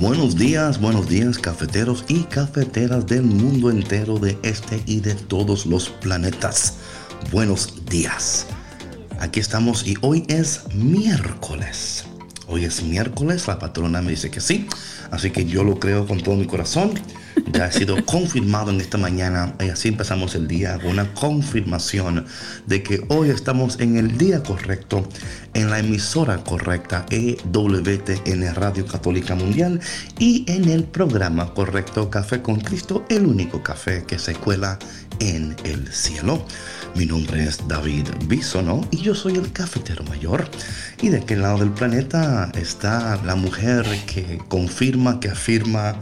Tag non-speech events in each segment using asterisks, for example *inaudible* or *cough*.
Buenos días, buenos días cafeteros y cafeteras del mundo entero de este y de todos los planetas. Buenos días. Aquí estamos y hoy es miércoles. Hoy es miércoles, la patrona me dice que sí, así que yo lo creo con todo mi corazón ya ha sido confirmado en esta mañana y así empezamos el día una confirmación de que hoy estamos en el día correcto, en la emisora correcta EWTN Radio Católica Mundial y en el programa correcto Café con Cristo, el único café que se cuela en el cielo. Mi nombre es David Bisono y yo soy el cafetero mayor. Y de aquel lado del planeta está la mujer que confirma, que afirma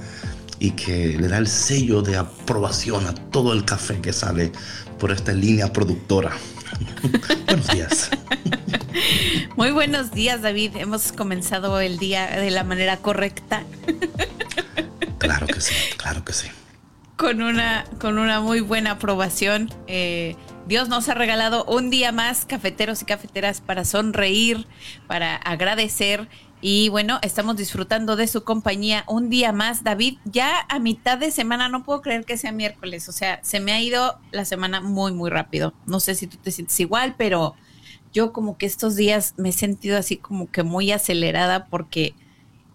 y que le da el sello de aprobación a todo el café que sale por esta línea productora. *laughs* buenos días. Muy buenos días, David. Hemos comenzado el día de la manera correcta. Claro que sí, claro que sí. Con una, con una muy buena aprobación. Eh, Dios nos ha regalado un día más, cafeteros y cafeteras, para sonreír, para agradecer y bueno, estamos disfrutando de su compañía un día más. David, ya a mitad de semana, no puedo creer que sea miércoles. O sea, se me ha ido la semana muy, muy rápido. No sé si tú te sientes igual, pero yo como que estos días me he sentido así como que muy acelerada porque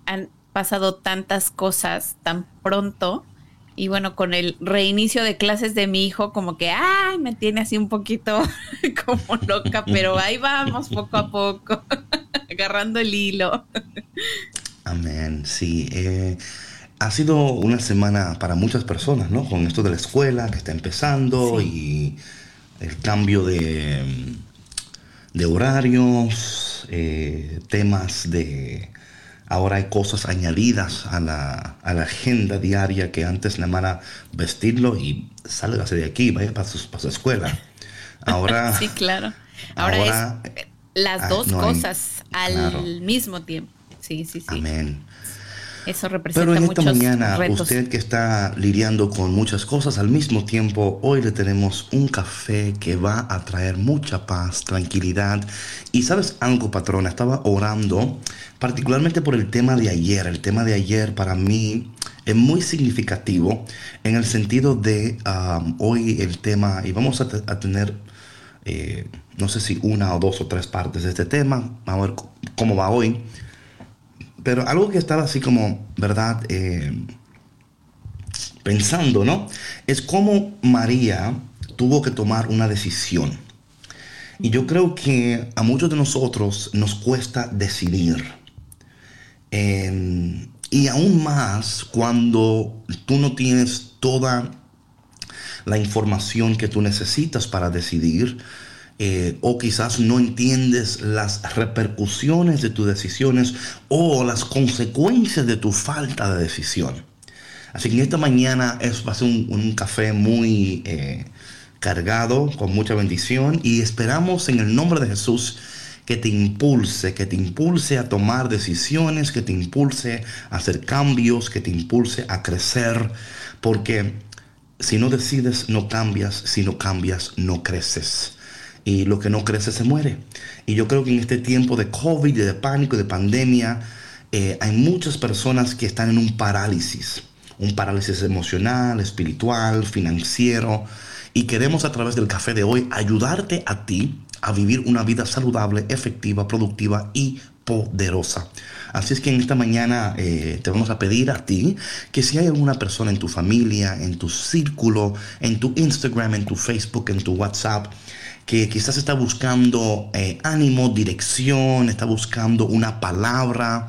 han pasado tantas cosas tan pronto y bueno, con el reinicio de clases de mi hijo, como que, ay, me tiene así un poquito *laughs* como loca, pero ahí vamos poco a poco, *laughs* agarrando el hilo. Amén, sí. Eh, ha sido una semana para muchas personas, ¿no? Con esto de la escuela que está empezando y el cambio de, de horarios, eh, temas de Ahora hay cosas añadidas a la, agenda diaria que antes nada más vestirlo y sálgase de aquí, vaya para su, para su escuela. Ahora. *laughs* sí, claro. Ahora, es las ah, dos cosas al mismo tiempo. Sí, sí, sí. Amén. Eso representa Pero en esta mañana, usted que está lidiando con muchas cosas al mismo tiempo, hoy le tenemos un café que va a traer mucha paz, tranquilidad. Y sabes algo, patrona, estaba orando particularmente por el tema de ayer. El tema de ayer para mí es muy significativo en el sentido de um, hoy el tema, y vamos a, tener, eh, no sé si una o dos o tres partes de este tema, vamos a ver cómo va hoy. Pero algo que estaba así como, ¿verdad? Eh, pensando, ¿no? Es cómo María tuvo que tomar una decisión. Y yo creo que a muchos de nosotros nos cuesta decidir. Y aún más cuando tú no tienes toda la información que tú necesitas para decidir eh, o quizás no entiendes las repercusiones de tus decisiones o las consecuencias de tu falta de decisión. Así que esta mañana es, va a ser un, café muy eh, cargado, con mucha bendición y esperamos en el nombre de Jesús que te impulse, que te impulse a tomar decisiones, que te impulse a hacer cambios, que te impulse a crecer, porque si no decides no cambias, si no cambias no creces y lo que no crece se muere. Y yo creo que en este tiempo de COVID, de pánico, de pandemia, eh, hay muchas personas que están en un parálisis, un parálisis emocional, espiritual, financiero. Y queremos a través del café de hoy ayudarte a ti a vivir una vida saludable, efectiva, productiva y poderosa. Así es que en esta mañana eh, te vamos a pedir a ti que si hay alguna persona en tu familia, en tu círculo, en tu Instagram, en tu Facebook, en tu WhatsApp, que quizás está buscando eh, ánimo, dirección, está buscando una palabra,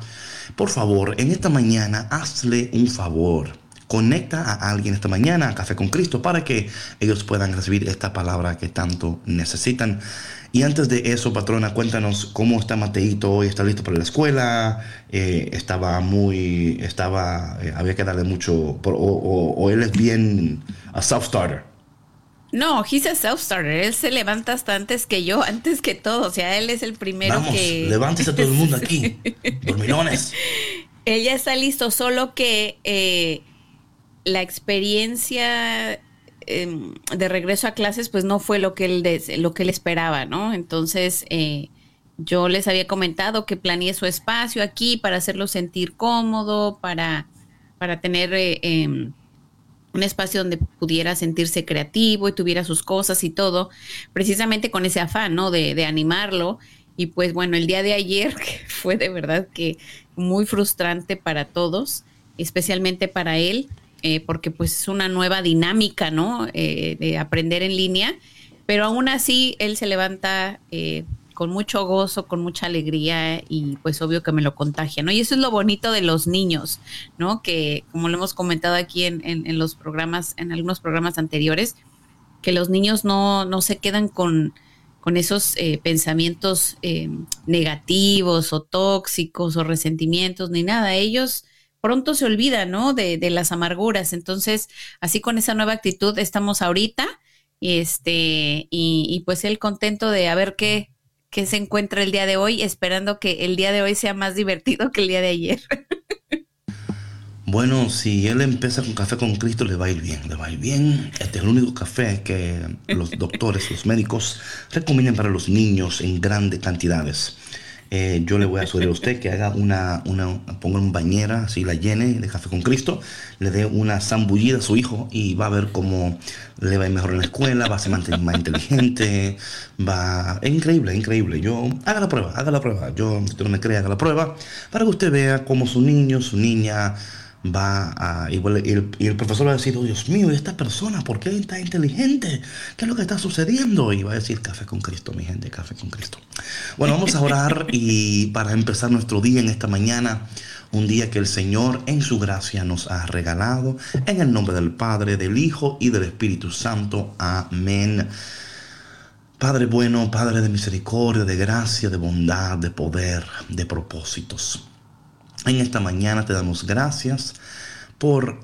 por favor, en esta mañana hazle un favor. Conecta a alguien esta mañana a Café con Cristo para que ellos puedan recibir esta palabra que tanto necesitan. Y antes de eso, patrona, cuéntanos cómo está Mateito hoy. ¿Está listo para la escuela? Eh, estaba muy, estaba, eh, había que darle mucho, o, él es bien a self-starter. No, he's a self-starter. Él se levanta hasta antes que yo, *laughs* antes que todo. O sea, él es el primero Vamos, que. Levántese todo el mundo aquí. *laughs* Dormilones. Él ya está listo, solo que eh, la experiencia em, de regreso a clases, pues no fue lo que él, lo que él esperaba, ¿no? Entonces, eh, yo les había comentado que planeé su espacio aquí para hacerlo sentir cómodo, para, para tener. Eh, em, un espacio donde pudiera sentirse creativo y tuviera sus cosas y todo, precisamente con ese afán, ¿no? De, animarlo. Y pues bueno, el día de ayer *laughs* fue de verdad que muy frustrante para todos, especialmente para él, eh, porque pues es una nueva dinámica, ¿no? Eh, de aprender en línea, pero aún así él se levanta eh, con mucho gozo, con mucha alegría y pues obvio que me lo contagia, ¿no? Y eso es lo bonito de los niños, ¿no? Que como lo hemos comentado aquí en, en, los programas, en algunos programas anteriores, que los niños no, no se quedan con, con esos eh, pensamientos eh, negativos o tóxicos o resentimientos ni nada. Ellos pronto se olvidan, ¿no? De, de las amarguras. Entonces, así con esa nueva actitud estamos ahorita. Este, y, y pues él contento de a ver qué, se encuentra el día de hoy, esperando que el día de hoy sea más divertido que el día de ayer. Bueno, si él empieza con café con Cristo, le va a ir bien, le va a ir bien. Este es el único café que los doctores, los médicos recomiendan para los niños en grandes cantidades. Eh, yo le voy a sugerir a usted que haga una, una, ponga bañera, así la llene de café con Cristo, le dé una zambullida a su hijo y va a ver cómo le va a ir mejor en la escuela, va a ser más, inteligente, va... Es increíble, es increíble. Yo, haga la prueba, haga la prueba. Yo, si usted no me cree, haga la prueba para que usted vea cómo su niño, su niña va a... Y el, profesor va a decir, oh, Dios mío, esta persona, ¿por qué está inteligente? ¿Qué es lo que está sucediendo? Y va a decir, café con Cristo, mi gente, café con Cristo. Bueno, vamos a orar y para empezar nuestro día en esta mañana, un día que el Señor en su gracia nos ha regalado, en el nombre del Padre, del Hijo y del Espíritu Santo. Amén. Padre bueno, Padre de misericordia, de gracia, de bondad, de poder, de propósitos. En esta mañana te damos gracias por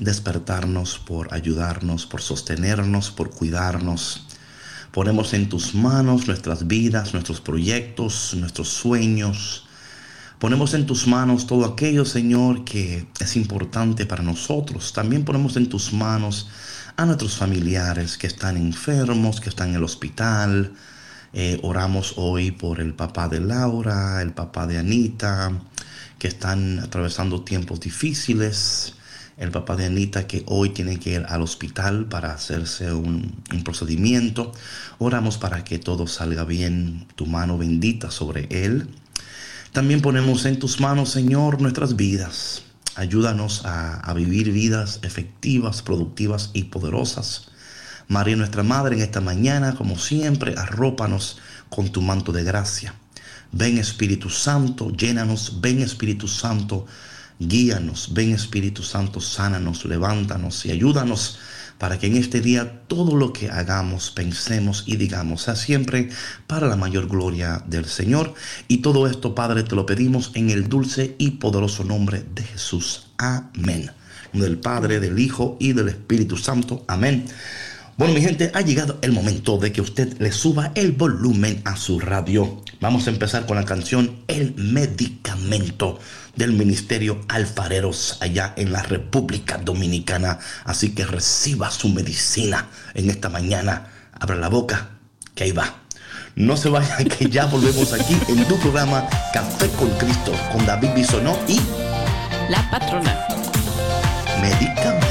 despertarnos, por ayudarnos, por sostenernos, por cuidarnos. Ponemos en tus manos nuestras vidas, nuestros proyectos, nuestros sueños. Ponemos en tus manos todo aquello, Señor, que es importante para nosotros. También ponemos en tus manos a nuestros familiares que están enfermos, que están en el hospital. Eh, oramos hoy por el papá de Laura, el papá de Anita, están atravesando tiempos difíciles. El papá de Anita que hoy tiene que ir al hospital para hacerse un, procedimiento. Oramos para que todo salga bien, tu mano bendita sobre él. También ponemos en tus manos, Señor, nuestras vidas. Ayúdanos a, a, vivir vidas efectivas, productivas y poderosas. María, nuestra Madre, en esta mañana, como siempre, arrópanos con tu manto de gracia. Ven Espíritu Santo, llénanos, ven Espíritu Santo, guíanos, ven Espíritu Santo, sánanos, levántanos y ayúdanos para que en este día todo lo que hagamos, pensemos y digamos sea siempre para la mayor gloria del Señor. Y todo esto, Padre, te lo pedimos en el dulce y poderoso nombre de Jesús. Amén. Del Padre, del Hijo y del Espíritu Santo. Amén. Bueno, mi gente, ha llegado el momento de que usted le suba el volumen a su radio. Vamos a empezar con la canción El Medicamento del Ministerio Alfareros allá en la República Dominicana. Así que reciba su medicina en esta mañana. Abra la boca, que ahí va. No se vaya, *laughs* que ya volvemos aquí en tu programa Café con Cristo con David Bisonó y la patrona. Medicamento. medicamento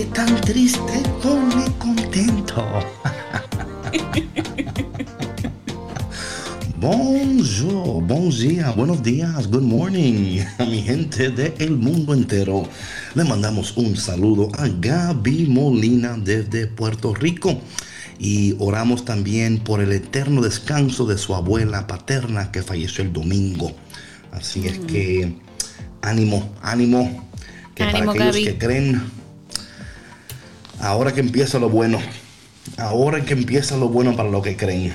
están tristes pone contento. Bonjour, buen día, buenos días, good morning a *laughs* mi gente del mundo entero. Le mandamos un saludo a Gaby Molina desde Puerto Rico y oramos también por el eterno descanso de su abuela paterna que falleció el domingo. Así es que ánimo, ánimo, que para aquellos que creen, ahora que empieza lo bueno, ahora que empieza lo bueno para los que creen.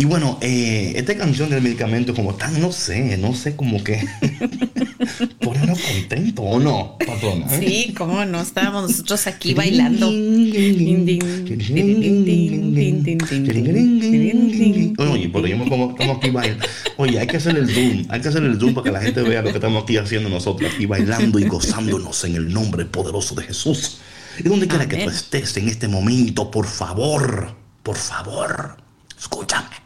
Y bueno, eh, esta canción del medicamento como tan, no sé, no sé, como que *laughs* ponerlo contento o no, patrona. Sí, cómo no, estábamos nosotros aquí bailando. Oye, pero yo como estamos aquí bailando. Oye, hay que hacer el zoom, hay que hacer el zoom para que la gente vea lo que estamos aquí haciendo nosotros, aquí bailando y gozándonos en el nombre poderoso de Jesús. Y donde quiera que tú estés en este momento, por favor, por favor, escúchame.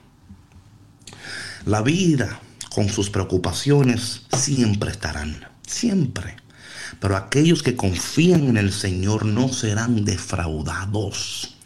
La vida con sus preocupaciones siempre estarán, siempre. Pero aquellos que confían en el Señor no serán defraudados.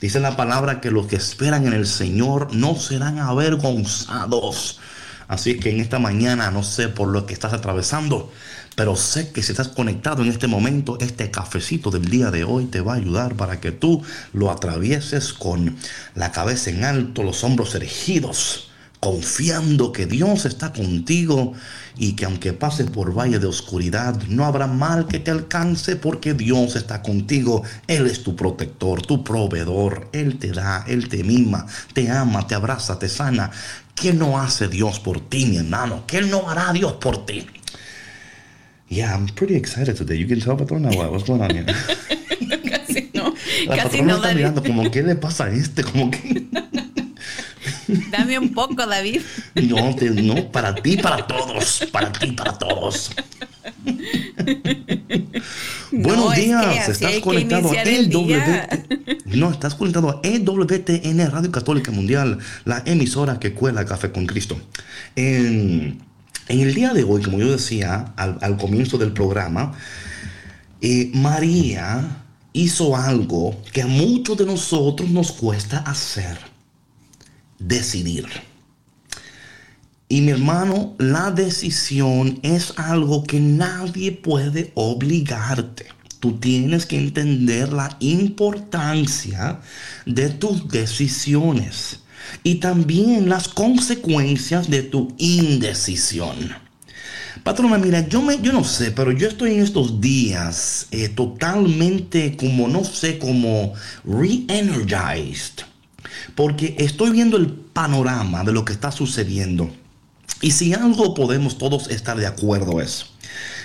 Dice la palabra que los que esperan en el Señor no serán avergonzados. Así que en esta mañana no sé por lo que estás atravesando, pero sé que si estás conectado en este momento, este cafecito del día de hoy te va a ayudar para que tú lo atravieses con la cabeza en alto, los hombros erigidos confiando que Dios está contigo y que aunque pases por valle de oscuridad, no habrá mal que te alcance porque Dios está contigo. Él es tu protector, tu proveedor. Él te da, Él te mima, te ama, te abraza, te sana. ¿Qué no hace Dios por ti, mi hermano? ¿Qué no hará Dios por ti? Yeah, I'm pretty excited today. You can tell, patrona, *laughs* what's going on here? casi no. La casi patrona no, está David. mirando como, ¿qué le pasa a este? Como que... Dame un poco, David. No, te- no, para ti, para todos, para ti, para todos. Buenos es que días, estás conectado a el. EWT. No, estás conectado a EWTN Radio Católica Mundial, la emisora que cuela Café con Cristo. En, en el día de hoy, como yo decía al, comienzo del programa, eh, María hizo algo que a muchos de nosotros nos cuesta hacer, decidir. Y mi hermano, la decisión es algo que nadie puede obligarte. Tú tienes que entender la importancia de tus decisiones y también las consecuencias de tu indecisión. Patrona, mira, yo, me, yo no sé, pero yo estoy en estos días eh, totalmente como, no sé, como re-energized. Porque estoy viendo el panorama de lo que está sucediendo. Y si algo podemos todos estar de acuerdo es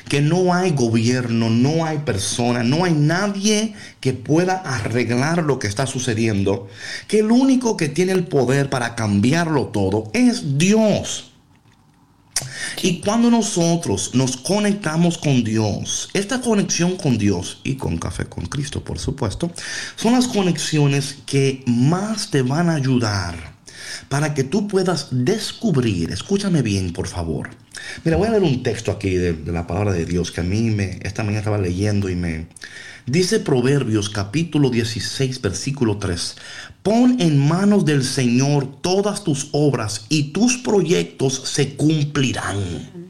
que no hay gobierno, no hay persona, no hay nadie que pueda arreglar lo que está sucediendo. Que el único que tiene el poder para cambiarlo todo es Dios. Y cuando nosotros nos conectamos con Dios, esta conexión con Dios y con Café con Cristo, por supuesto, son las conexiones que más te van a ayudar para que tú puedas descubrir, escúchame bien, por favor. Mira, voy a leer un texto aquí de, la palabra de Dios que a mí me, esta mañana estaba leyendo y me, Dice Proverbios capítulo 16 versículo 3, pon en manos del Señor todas tus obras y tus proyectos se cumplirán.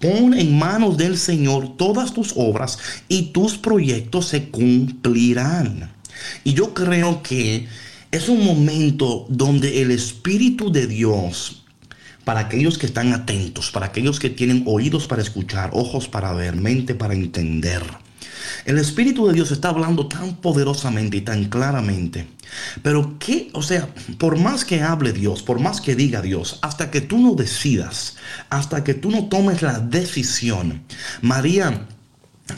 Pon en manos del Señor todas tus obras y tus proyectos se cumplirán. Y yo creo que es un momento donde el Espíritu de Dios para aquellos que están atentos, para aquellos que tienen oídos para escuchar, ojos para ver, mente para entender. El Espíritu de Dios está hablando tan poderosamente y tan claramente. Pero qué, o sea, por más que hable Dios, por más que diga Dios, hasta que tú no decidas, hasta que tú no tomes la decisión, María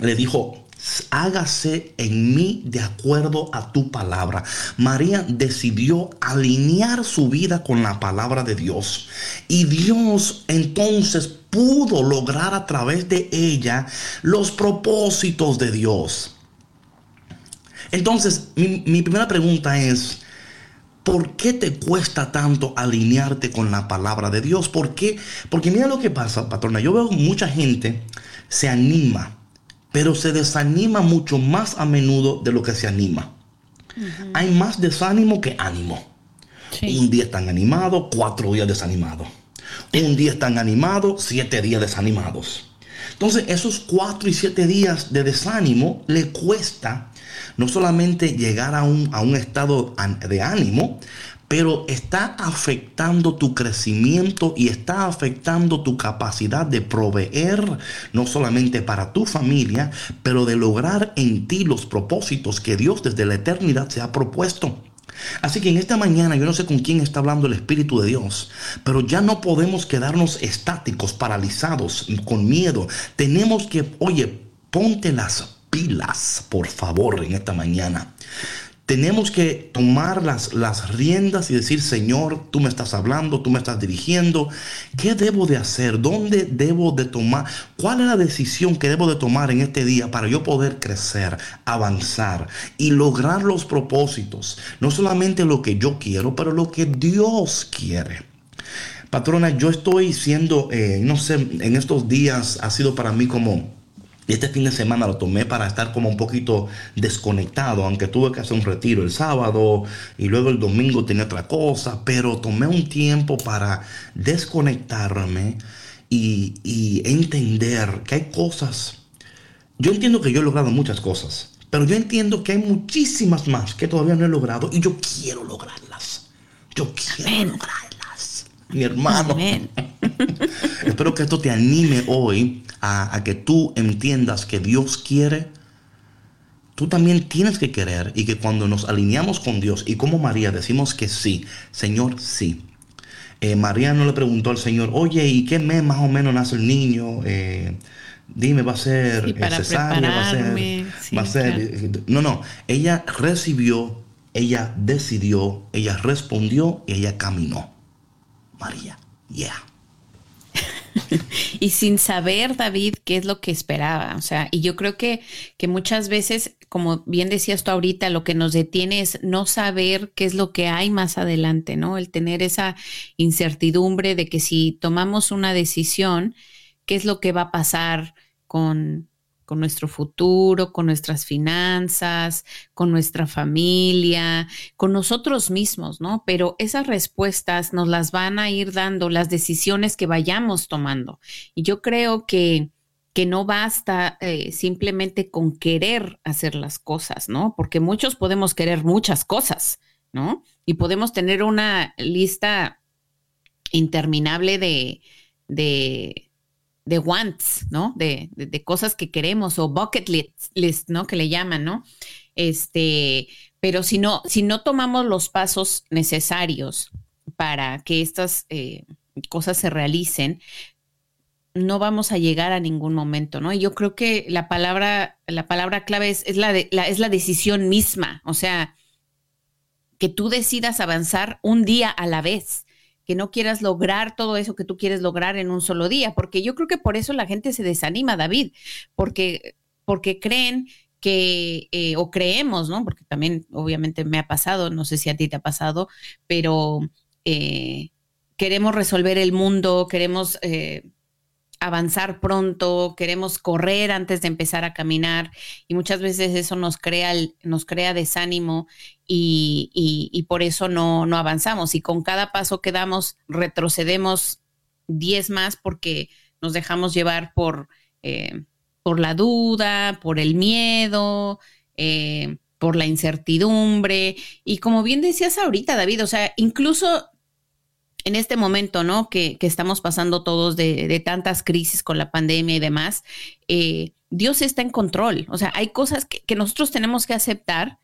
le dijo, hágase en mí de acuerdo a tu palabra. María decidió alinear su vida con la palabra de Dios. Y Dios entonces pudo lograr a través de ella los propósitos de Dios. Entonces, mi, primera pregunta es, ¿Por qué te cuesta tanto alinearte con la palabra de Dios? ¿Por qué? Porque mira lo que pasa, patrona. Yo veo mucha gente se anima pero se desanima mucho más a menudo de lo que se anima. Hay más desánimo que ánimo. Un día están animados, cuatro días desanimados. Un día están animados, siete días desanimados. Entonces, esos cuatro y siete días de desánimo le cuesta no solamente llegar a un, a un estado de ánimo, pero está afectando tu crecimiento y está afectando tu capacidad de proveer, no solamente para tu familia, pero de lograr en ti los propósitos que Dios desde la eternidad se ha propuesto. Así que en esta mañana yo no sé con quién está hablando el Espíritu de Dios, pero ya no podemos quedarnos estáticos, paralizados, con miedo. Tenemos que, oye, ponte las pilas, por favor, en esta mañana tenemos que tomar las, las riendas y decir, Señor, tú me estás hablando, tú me estás dirigiendo. ¿Qué debo de hacer? ¿Dónde debo de tomar? ¿Cuál es la decisión que debo de tomar en este día para yo poder crecer, avanzar y lograr los propósitos? No solamente lo que yo quiero, pero lo que Dios quiere. Patrona, yo estoy siendo, eh, no sé, en estos días ha sido para mí como y este fin de semana lo tomé para estar como un poquito desconectado, aunque tuve que hacer un retiro el sábado y luego el domingo tenía otra cosa, pero tomé un tiempo para desconectarme y, entender que hay cosas. Yo entiendo que yo he logrado muchas cosas, pero yo entiendo que hay muchísimas más que todavía no he logrado y yo quiero lograrlas. Yo quiero lograrlas. Mi hermano. *laughs* Espero que esto te anime hoy a, que tú entiendas que Dios quiere, tú también tienes que querer y que cuando nos alineamos con Dios y como María decimos que sí, Señor, sí. Eh, María no le preguntó al Señor, oye, ¿y qué mes más o menos nace el niño? Eh, dime, va a ser cesárea, va a ser, va a ser no, no, ella recibió, ella decidió, ella respondió y ella caminó. María, yeah. *laughs* y sin saber, David, qué es lo que esperaba. O sea, y yo creo que, que muchas veces, como bien decías tú ahorita, lo que nos detiene es no saber qué es lo que hay más adelante, ¿no? El tener esa incertidumbre de que si tomamos una decisión, qué es lo que va a pasar con, con nuestro futuro, con nuestras finanzas, con nuestra familia, con nosotros mismos, ¿no? Pero esas respuestas nos las van a ir dando las decisiones que vayamos tomando. Y yo creo que que no basta eh, simplemente con querer hacer las cosas, ¿no? Porque muchos podemos querer muchas cosas, ¿no? Y podemos tener una lista interminable de, de, de wants, ¿no? De, de, cosas que queremos o bucket list, ¿no? Que le llaman, ¿no? Este, pero si no, si no tomamos los pasos necesarios para que estas eh, cosas se realicen, no vamos a llegar a ningún momento, ¿no? Y yo creo que la palabra, la palabra clave es, es la, de, es la decisión misma, o sea, que tú decidas avanzar un día a la vez que no quieras lograr todo eso que tú quieres lograr en un solo día, porque yo creo que por eso la gente se desanima, David, porque, porque creen que, eh, o creemos, ¿no? Porque también obviamente me ha pasado, no sé si a ti te ha pasado, pero eh, queremos resolver el mundo, queremos eh, avanzar pronto, queremos correr antes de empezar a caminar y muchas veces eso nos crea, nos crea desánimo y, y, por eso no, no avanzamos y con cada paso que damos retrocedemos 10 más porque nos dejamos llevar por, eh, por la duda, por el miedo, eh, por la incertidumbre y como bien decías ahorita, David, o sea, incluso en este momento, ¿no? Que, estamos pasando todos de, tantas crisis con la pandemia y demás, eh, Dios está en control. O sea, hay cosas que, nosotros tenemos que aceptar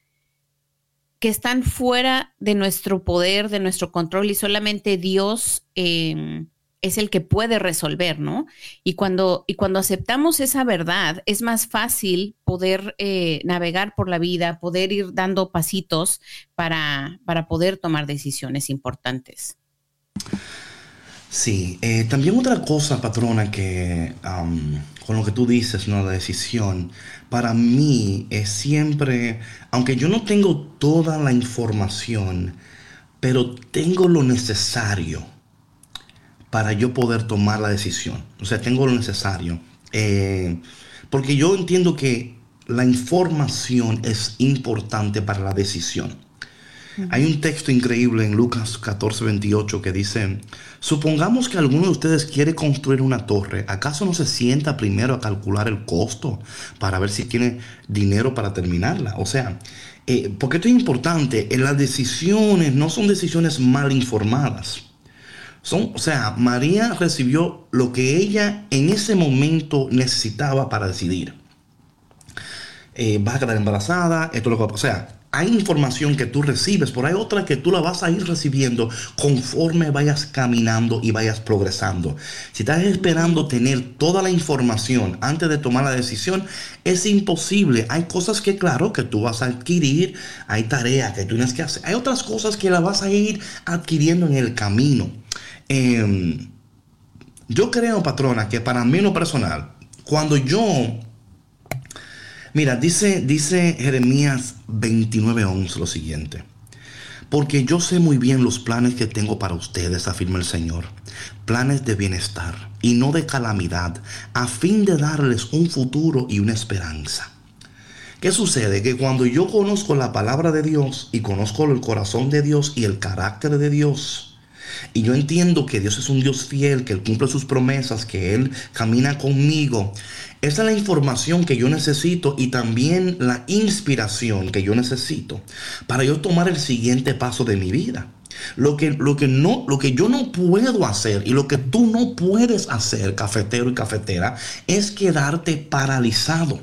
que están fuera de nuestro poder, de nuestro control y solamente Dios em, es el que puede resolver, ¿no? Y cuando, y cuando aceptamos esa verdad, es más fácil poder eh, navegar por la vida, poder ir dando pasitos para, para poder tomar decisiones importantes. Sí, eh, también otra cosa, patrona, que con lo que tú dices, ¿no? La decisión, para mí es siempre, aunque yo no tengo toda la información, pero tengo lo necesario para yo poder tomar la decisión. O sea, tengo lo necesario. Eh, Porque yo entiendo que la información es importante para la decisión. Hay un texto increíble en Lucas 14, 28 que dice, supongamos que alguno de ustedes quiere construir una torre, ¿acaso no se sienta primero a calcular el costo para ver si tiene dinero para terminarla? O sea, eh, porque esto es importante, en las decisiones no son decisiones mal informadas. Son, o sea, María recibió lo que ella en ese momento necesitaba para decidir. Eh, vas a quedar embarazada, esto es lo que va a pasar. O sea, hay información que tú recibes, pero hay otra que tú la vas a ir recibiendo conforme vayas caminando y vayas progresando. Si estás esperando tener toda la información antes de tomar la decisión, es imposible. Hay cosas que, claro, que tú vas a adquirir, hay tareas que tú tienes que hacer, hay otras cosas que la vas a ir adquiriendo en el camino. Em, yo creo, patrona, que para mí en lo personal, cuando yo Mira, dice, dice Jeremías 29:11 lo siguiente. Porque yo sé muy bien los planes que tengo para ustedes, afirma el Señor. Planes de bienestar y no de calamidad, a fin de darles un futuro y una esperanza. ¿Qué sucede? Que cuando yo conozco la palabra de Dios y conozco el corazón de Dios y el carácter de Dios, y yo entiendo que Dios es un Dios fiel, que Él cumple sus promesas, que Él camina conmigo, esa es la información que yo necesito y también la inspiración que yo necesito para yo tomar el siguiente paso de mi vida. Lo que, lo que, no, lo que yo no puedo hacer y lo que tú no puedes hacer, cafetero y cafetera, es quedarte paralizado.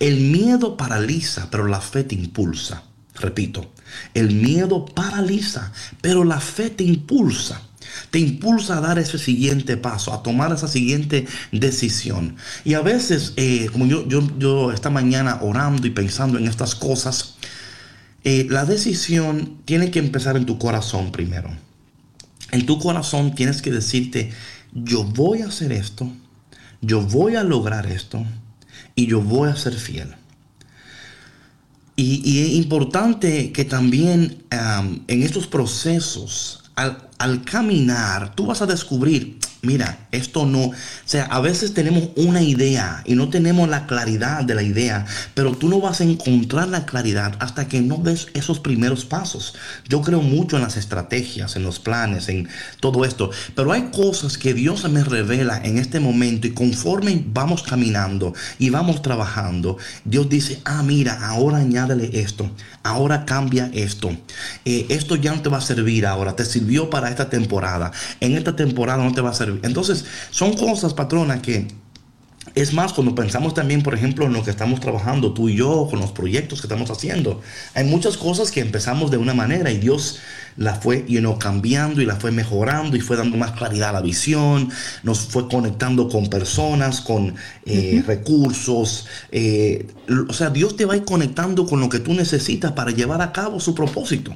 El miedo paraliza, pero la fe te impulsa. Repito, el miedo paraliza, pero la fe te impulsa te impulsa a dar ese siguiente paso, a tomar esa siguiente decisión. Y a veces, eh, como yo, yo, yo esta mañana orando y pensando en estas cosas, eh, la decisión tiene que empezar en tu corazón primero. En tu corazón tienes que decirte, yo voy a hacer esto, yo voy a lograr esto y yo voy a ser fiel. Y, es importante que también en estos procesos al, caminar, tú vas a descubrir, mira, esto no, o sea, a veces tenemos una idea y no tenemos la claridad de la idea, pero tú no vas a encontrar la claridad hasta que no des esos primeros pasos. Yo creo mucho en las estrategias, en los planes, en todo esto, pero hay cosas que Dios me revela en este momento y conforme vamos caminando y vamos trabajando, Dios dice, ah, mira, ahora añádele esto, ahora cambia esto, eh, esto ya no te va a servir ahora, te sirvió para esta temporada, en esta temporada no te va a servir. Entonces, son cosas, patrona, que es más, cuando pensamos también, por ejemplo, en lo que estamos trabajando tú y yo, con los proyectos que estamos haciendo, hay muchas cosas que empezamos de una manera y Dios la fue cambiando y la fue mejorando y fue dando más claridad a la visión, nos fue conectando con personas, con eh, recursos. Eh, o sea, Dios te va a ir conectando con lo que tú necesitas para llevar a cabo su propósito.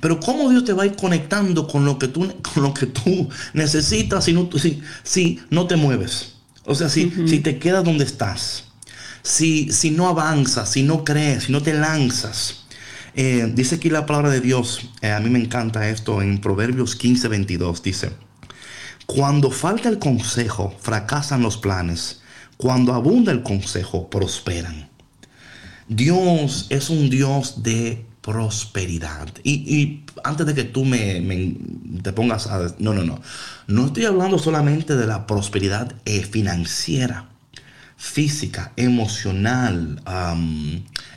Pero ¿cómo Dios te va a ir conectando con lo que tú, con lo que tú necesitas si no, si, si no te mueves? O sea, si, si te quedas donde estás, si, si no avanzas, si no crees, si no te lanzas. Eh, dice aquí la palabra de Dios, eh, a mí me encanta esto en Proverbios 15, 22, dice, cuando falta el consejo, fracasan los planes, cuando abunda el consejo, prosperan. Dios es un Dios de prosperidad. Y, antes de que tú me, te pongas a... No, no, no. No estoy hablando solamente de la prosperidad eh, financiera, física, emocional,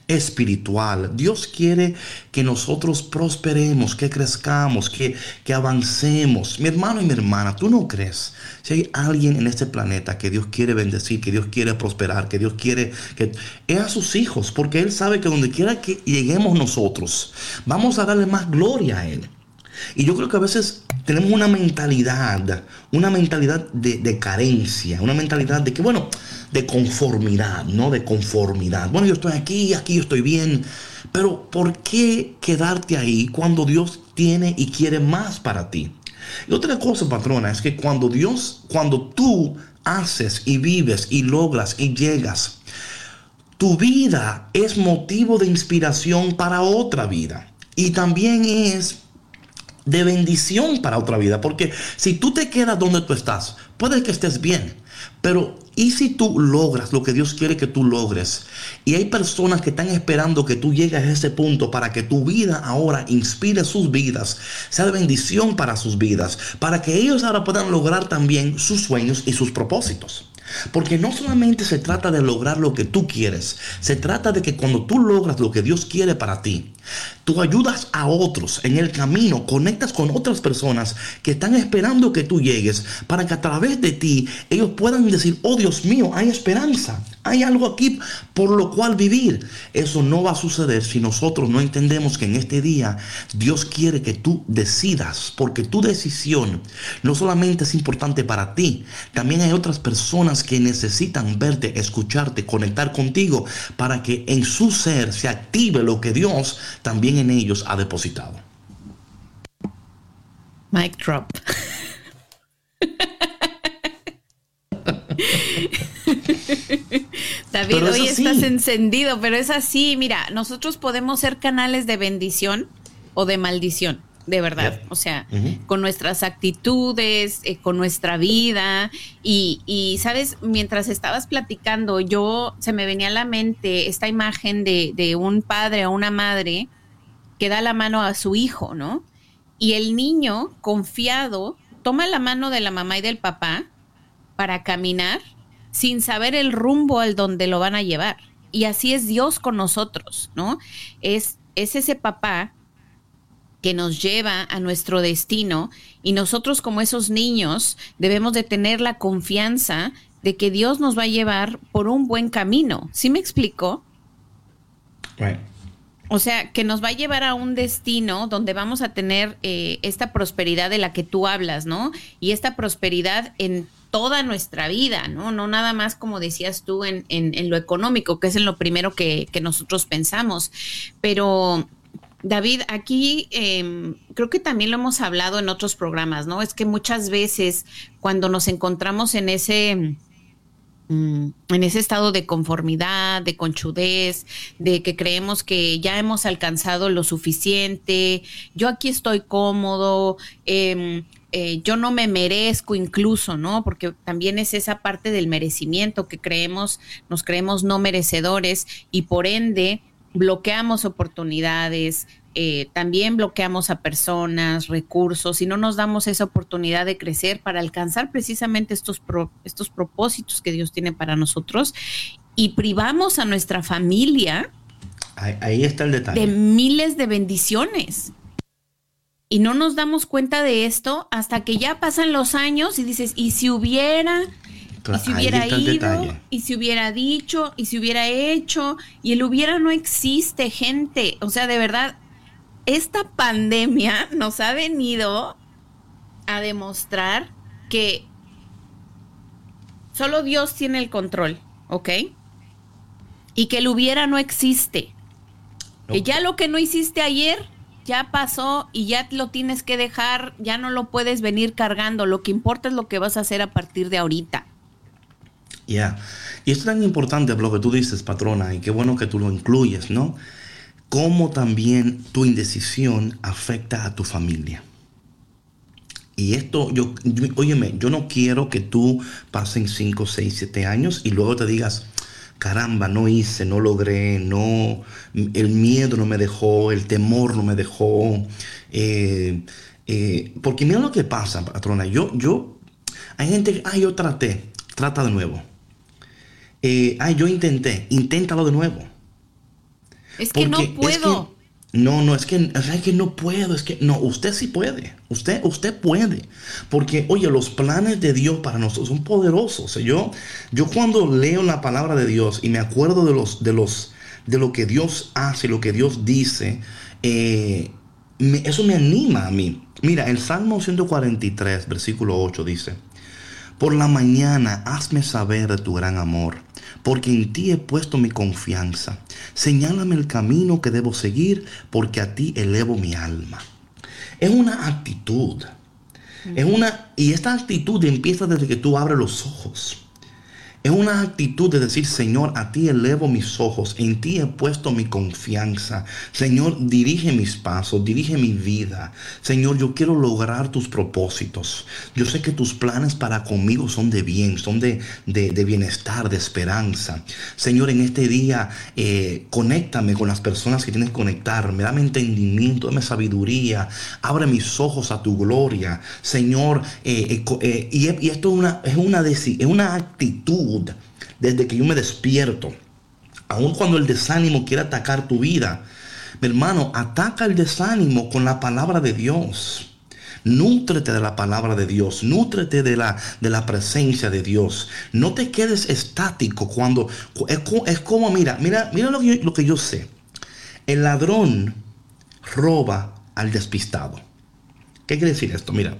espiritual. Dios quiere que nosotros prosperemos, que crezcamos, que, que avancemos. Mi hermano y mi hermana, ¿tú no crees? Si hay alguien en este planeta que Dios quiere bendecir, que Dios quiere prosperar, que Dios quiere que es a sus hijos, porque Él sabe que donde quiera que lleguemos nosotros, vamos a darle más gloria a Él. Y yo creo que a veces tenemos una mentalidad, una mentalidad de, carencia, una mentalidad de que, bueno, de conformidad, ¿no? De conformidad. Bueno, yo estoy aquí, aquí yo estoy bien. Pero ¿por qué quedarte ahí cuando Dios tiene y quiere más para ti? Y otra cosa, patrona, es que cuando Dios, cuando tú haces y vives y logras y llegas, tu vida es motivo de inspiración para otra vida. Y también es de bendición para otra vida. Porque si tú te quedas donde tú estás, puede que estés bien. Pero, ¿y si tú logras lo que Dios quiere que tú logres? Y hay personas que están esperando que tú llegues a ese punto para que tu vida ahora inspire sus vidas, sea de bendición para sus vidas, para que ellos ahora puedan lograr también sus sueños y sus propósitos. Porque no solamente se trata de lograr lo que tú quieres, se trata de que cuando tú logras lo que Dios quiere para ti, tú ayudas a otros en el camino, conectas con otras personas que están esperando que tú llegues para que a través de ti ellos puedan decir, oh Dios mío, hay esperanza, hay algo aquí por lo cual vivir. Eso no va a suceder si nosotros no entendemos que en este día Dios quiere que tú decidas, porque tu decisión no solamente es importante para ti, también hay otras personas que necesitan verte, escucharte, conectar contigo para que en su ser se active lo que Dios también en ellos ha depositado. Mic drop. *laughs* David, hoy estás encendido, pero es así. Mira, nosotros podemos ser canales de bendición o de maldición, de verdad. O sea, con nuestras actitudes, eh, con nuestra vida. Y, y, sabes, mientras estabas platicando, yo se me venía a la mente esta imagen de, de un padre o una madre que da la mano a su hijo, ¿no? Y el niño, confiado, toma la mano de la mamá y del papá para caminar sin saber el rumbo al donde lo van a llevar. Y así es Dios con nosotros, ¿no? Es, es ese papá que nos lleva a nuestro destino y nosotros como esos niños debemos de tener la confianza de que Dios nos va a llevar por un buen camino. ¿Sí me explico? O sea, que nos va a llevar a un destino donde vamos a tener eh, esta prosperidad de la que tú hablas, ¿no? Y esta prosperidad en toda nuestra vida, ¿no? No nada más como decías tú en, en, lo económico, que es en lo primero que, que nosotros pensamos. Pero, David, aquí em, creo que también lo hemos hablado en otros programas, ¿no? Es que muchas veces cuando nos encontramos en ese Mm, en ese estado de conformidad, de conchudez, de que creemos que ya hemos alcanzado lo suficiente, yo aquí estoy cómodo, em, eh, yo no me merezco incluso, ¿no? Porque también es esa parte del merecimiento que creemos, nos creemos no merecedores y por ende bloqueamos oportunidades, eh, también bloqueamos a personas, recursos y no nos damos esa oportunidad de crecer para alcanzar precisamente estos, estos propósitos que Dios tiene para nosotros y privamos a nuestra familia. Ahí, está el detalle. De miles de bendiciones. Y no nos damos cuenta de esto hasta que ya pasan los años y dices, ¿y si hubiera? Y si hubiera ido, y si hubiera dicho, y si hubiera hecho, y el hubiera no existe, gente. O sea, de verdad, esta pandemia *laughs* nos ha venido a demostrar que solo Dios tiene el control, ¿ok? Y que el hubiera no existe. Que ya lo que no hiciste ayer ya pasó y ya lo tienes que dejar, ya no lo puedes venir cargando. Lo que importa es lo que vas a hacer a partir de ahorita. Ya. Y es tan importante lo que tú dices, patrona, y qué bueno que tú lo incluyes, ¿no? cómo también tu indecisión afecta a tu familia. Y esto, yo, óyeme, yo no quiero que tú pasen 5, 6, 7 años y luego te digas, caramba, no hice, no logré, no, el miedo no me dejó, el temor no me dejó. Eh, eh, porque mira lo que pasa, patrona. Yo, yo, hay gente que, ay, yo traté, trata de nuevo. Eh, ay, yo intenté, inténtalo de nuevo. Es que no puedo. no, no, es que, es que no puedo, es que no, usted sí puede, usted, usted puede, porque oye, los planes de Dios para nosotros son poderosos. yo, yo cuando leo la palabra de Dios y me acuerdo de los, de los, de lo que Dios hace, lo que Dios dice, eh, eso me anima a mí. Mira, el Salmo 143, versículo 8 dice, por la mañana hazme saber de tu gran amor porque en ti he puesto mi confianza. Señálame el camino que debo seguir, porque a ti elevo mi alma. Es una actitud. Es una, y esta actitud empieza desde que tú abres los ojos. Es una actitud de decir, Señor, a ti elevo mis ojos, en ti he puesto mi confianza. Señor, dirige mis pasos, dirige mi vida. Señor, yo quiero lograr tus propósitos. Yo sé que tus planes para conmigo son de bien, son de, bienestar, de esperanza. Señor, en este día, eh, conéctame con las personas que tienes que conectarme. Dame entendimiento, dame sabiduría. Abre mis ojos a tu gloria. Señor, eh, eh, y, esto es una, es una, es una actitud desde que yo me despierto. Aun cuando el desánimo quiere atacar tu vida, mi hermano, ataca el desánimo con la palabra de Dios. Nútrete de la palabra de Dios, nútrete de la, de la presencia de Dios. No te quedes estático cuando es, como, mira, mira, mira lo que, lo que yo sé. El ladrón roba al despistado. ¿Qué quiere decir esto? Mira,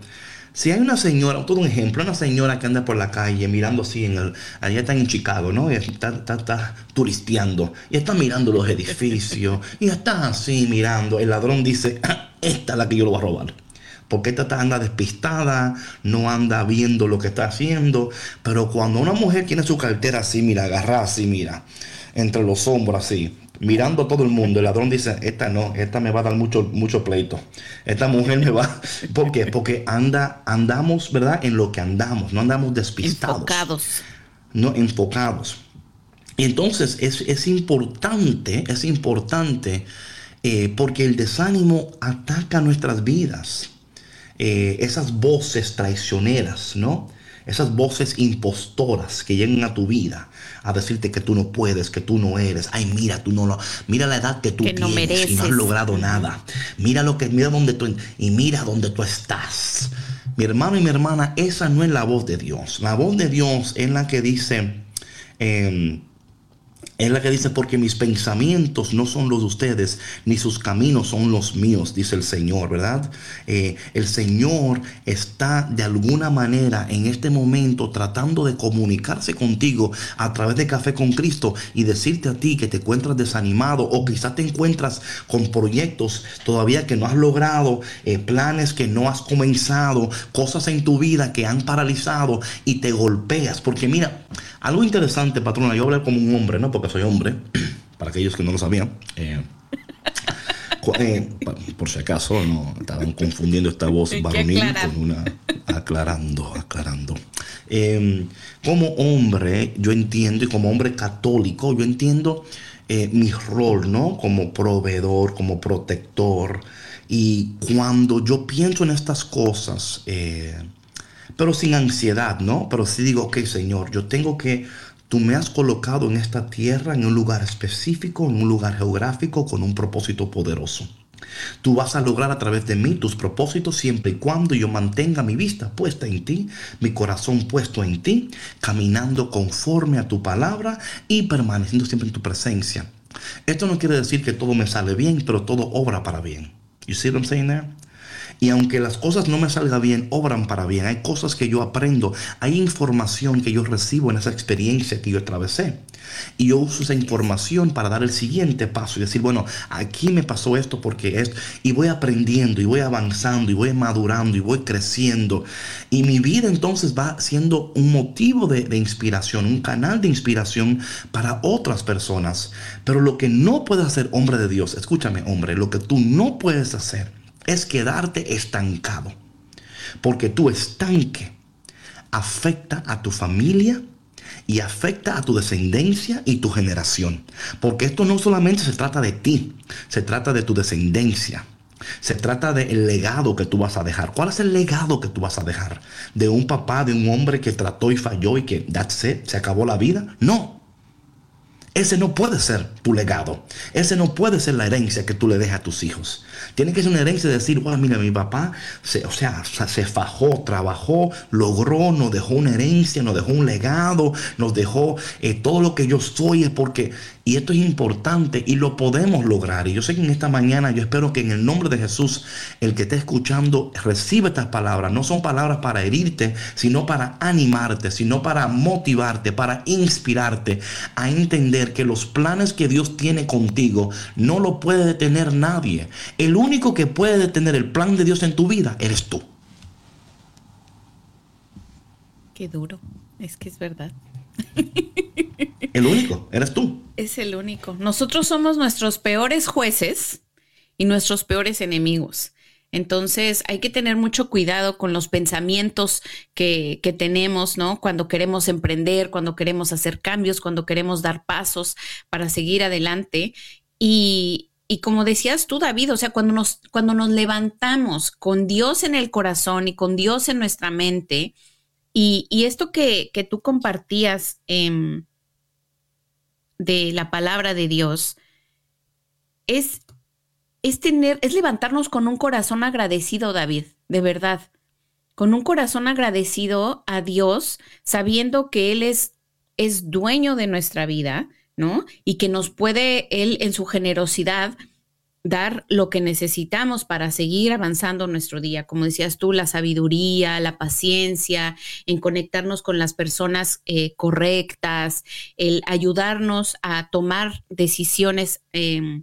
si hay una señora, todo un ejemplo, una señora que anda por la calle mirando así, en el, allá está en Chicago, ¿no? Y está, está, turisteando, y está mirando los edificios, y está así mirando. El ladrón dice, ah, esta es la que yo lo voy a robar. Porque esta anda despistada, no anda viendo lo que está haciendo. Pero cuando una mujer tiene su cartera así, mira, agarrada así, mira, entre los hombros así, mirando a todo el mundo. El ladrón dice, esta no, esta me va a dar mucho, mucho pleito. Esta mujer me va... *laughs* ¿Por qué? Porque anda, andamos, ¿verdad? En lo que andamos, no andamos despistados. Enfocados. No, enfocados. Y entonces es, importante, es importante, eh, porque el desánimo ataca nuestras vidas. Eh, esas voces traicioneras, ¿no? Esas voces impostoras que llegan a tu vida a decirte que tú no puedes, que tú no eres. Ay, mira, tú no lo. Mira la edad que tú tienes y no has logrado nada. Mira lo que, mira dónde tú y mira dónde tú estás. Mi hermano y mi hermana, esa no es la voz de Dios. La voz de Dios es la que dice. Em, es la que dice, porque mis pensamientos no son los de ustedes, ni sus caminos son los míos, dice el Señor, ¿verdad? Eh, el Señor está de alguna manera en este momento tratando de comunicarse contigo a través de Café con Cristo y decirte a ti que te encuentras desanimado o quizás te encuentras con proyectos todavía que no has logrado, eh, planes que no has comenzado, cosas en tu vida que han paralizado y te golpeas. Porque mira, algo interesante, patrona, yo hablo como un hombre, ¿no? Porque soy hombre, *clears throat* para aquellos que no lo sabían. Eh, *laughs* eh, por si acaso, no estaban confundiendo esta voz *laughs* varonil con una aclarando, aclarando. Em, como hombre, yo entiendo, y como hombre católico, yo entiendo eh, mi rol, ¿no? Como proveedor, como protector. Y cuando yo pienso en estas cosas, pero sin ansiedad, ¿no? Pero sí digo, ok, Señor, yo tengo que, tú me has colocado en esta tierra, en un lugar específico, en un lugar geográfico, con un propósito poderoso. Tú vas a lograr a través de mí tus propósitos siempre y cuando yo mantenga mi vista puesta en ti, mi corazón puesto en ti, caminando conforme a tu palabra y permaneciendo siempre en tu presencia. Esto no quiere decir que todo me sale bien, pero todo obra para bien. You see what I'm saying there? Y aunque las cosas no me salgan bien, obran para bien. Hay cosas que yo aprendo, hay información que yo recibo en esa experiencia que yo atravesé. Y yo uso esa información para dar el siguiente paso y decir, bueno, aquí me pasó esto porque es, y voy aprendiendo y voy avanzando y voy madurando y voy creciendo. Y mi vida entonces va siendo un motivo de, de inspiración, un canal de inspiración para otras personas. Pero lo que no puede hacer hombre de Dios, escúchame hombre, lo que tú no puedes hacer es quedarte estancado. Porque tu estanque afecta a tu familia y afecta a tu descendencia y tu generación. Porque esto no solamente se trata de ti, se trata de tu descendencia. Se trata del legado que tú vas a dejar. ¿Cuál es el legado que tú vas a dejar? ¿De un papá, de un hombre que trató y falló y que that's it, se acabó la vida? No. Ese no puede ser tu legado. Ese no puede ser la herencia que tú le dejas a tus hijos. Tiene que ser una herencia de decir, bueno, mira, mi papá, se, o sea, se fajó, trabajó, logró, nos dejó una herencia, nos dejó un legado, nos dejó eh, todo lo que yo soy es porque y esto es importante y lo podemos lograr. Y yo sé que en esta mañana yo espero que en el nombre de Jesús, el que esté escuchando, reciba estas palabras. No son palabras para herirte, sino para animarte, sino para motivarte, para inspirarte a entender que los planes que Dios tiene contigo no lo puede detener nadie. El único que puede detener el plan de Dios en tu vida eres tú. Qué duro. Es que es verdad. El único, eres tú. Es el único. Nosotros somos nuestros peores jueces y nuestros peores enemigos. Entonces hay que tener mucho cuidado con los pensamientos que, que, tenemos, ¿no? Cuando queremos emprender, cuando queremos hacer cambios, cuando queremos dar pasos para seguir adelante. Y, y como decías tú, David, o sea, cuando nos, cuando nos levantamos con Dios en el corazón y con Dios en nuestra mente, y, y esto que, que, tú compartías eh, de la palabra de Dios, es es tener, es levantarnos con un corazón agradecido, David, de verdad. Con un corazón agradecido a Dios, sabiendo que Él es, es dueño de nuestra vida, ¿no? Y que nos puede Él en su generosidad dar lo que necesitamos para seguir avanzando nuestro día. Como decías tú, la sabiduría, la paciencia, en conectarnos con las personas eh, correctas, el ayudarnos a tomar decisiones eh,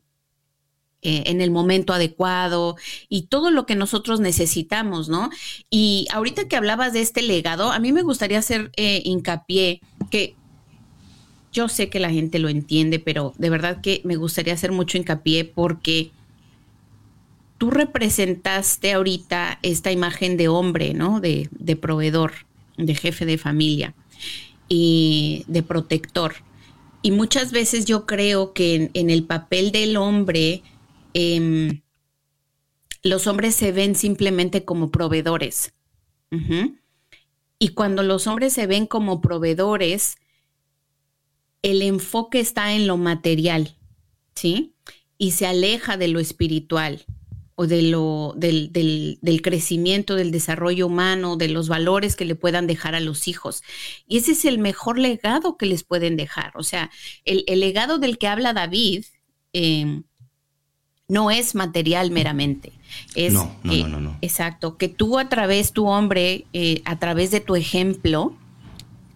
eh, en el momento adecuado y todo lo que nosotros necesitamos, ¿no? Y ahorita que hablabas de este legado, a mí me gustaría hacer eh, hincapié que yo sé que la gente lo entiende, pero de verdad que me gustaría hacer mucho hincapié porque tú representaste ahorita esta imagen de hombre, ¿no? De, proveedor, de jefe de familia y de protector. Y muchas veces yo creo que en, el papel del hombre, eh, los hombres se ven simplemente como proveedores. Y cuando los hombres se ven como proveedores, el enfoque está en lo material, ¿sí? Y se aleja de lo espiritual o de lo, del, del, del, crecimiento, del desarrollo humano, de los valores que le puedan dejar a los hijos. Y ese es el mejor legado que les pueden dejar. O sea, el, el legado del que habla David, eh, no es material meramente. Es, no, no, eh, no, no, no, Exacto, que tú a través, tu hombre, eh, a través de tu ejemplo,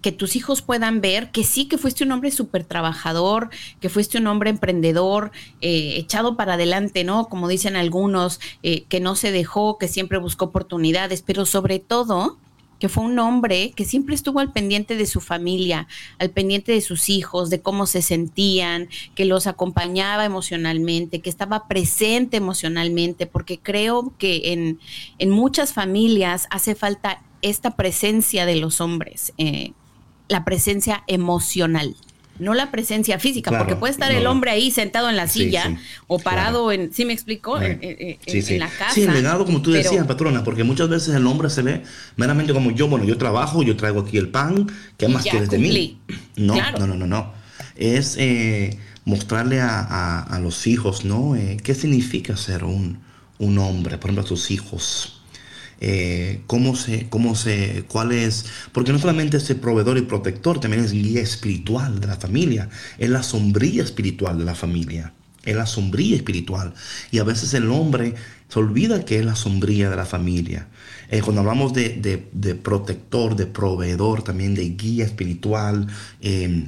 que tus hijos puedan ver que sí, que fuiste un hombre súper trabajador, que fuiste un hombre emprendedor, eh, echado para adelante, ¿no? Como dicen algunos, eh, que no se dejó, que siempre buscó oportunidades, pero sobre todo que fue un hombre que siempre estuvo al pendiente de su familia, al pendiente de sus hijos, de cómo se sentían, que los acompañaba emocionalmente, que estaba presente emocionalmente, porque creo que en, en muchas familias hace falta esta presencia de los hombres, eh, la presencia emocional no la presencia física, claro, porque puede estar no, el hombre ahí sentado en la silla sí, sí, o parado claro. en, ¿sí me explico? En, en, en, la casa. Sí, el legado, como tú decías, pero, patrona, porque muchas veces el hombre se ve meramente como yo, bueno, yo trabajo, yo traigo aquí el pan, ¿qué más quieres cumplí. de mí? No, claro. no, no, no, no. Es eh, mostrarle a, a, a, los hijos, ¿no? Eh, ¿Qué significa ser un, un hombre? Por ejemplo, a tus hijos eh, cómo se, cómo se, cuál es, porque no solamente es el proveedor y protector, también es guía espiritual de la familia, es la sombrilla espiritual de la familia, es la sombrilla espiritual. Y a veces el hombre se olvida que es la sombrilla de la familia. Eh, cuando hablamos de, protector, de proveedor, también de guía espiritual, eh,